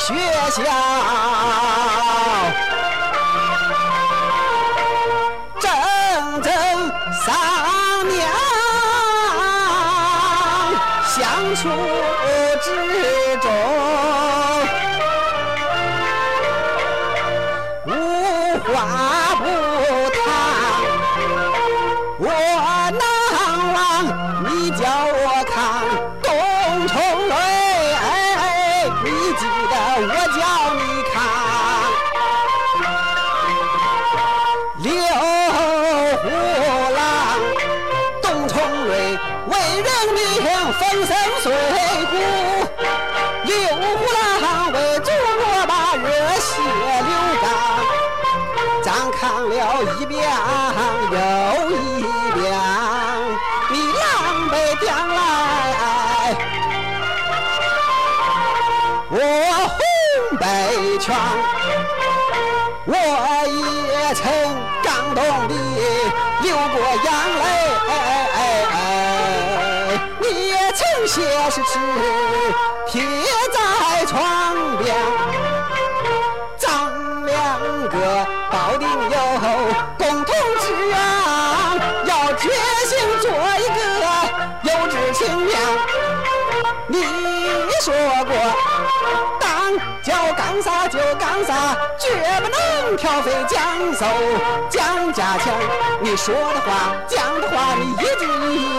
学校，整整三年相处之中，无话不谈，我我叫你看刘胡兰，东冲瑞为人民粉身碎骨，刘胡兰为祖国把热血流干。咱看了一遍又一遍，你狼狈将来，我北拳，我也曾感动地流过眼泪，哎哎哎你也曾写诗词贴在窗边。咱两个保定有共同叫干啥就干啥，绝不能挑肥拣瘦讲价钱。你说的话，讲的话，你一句一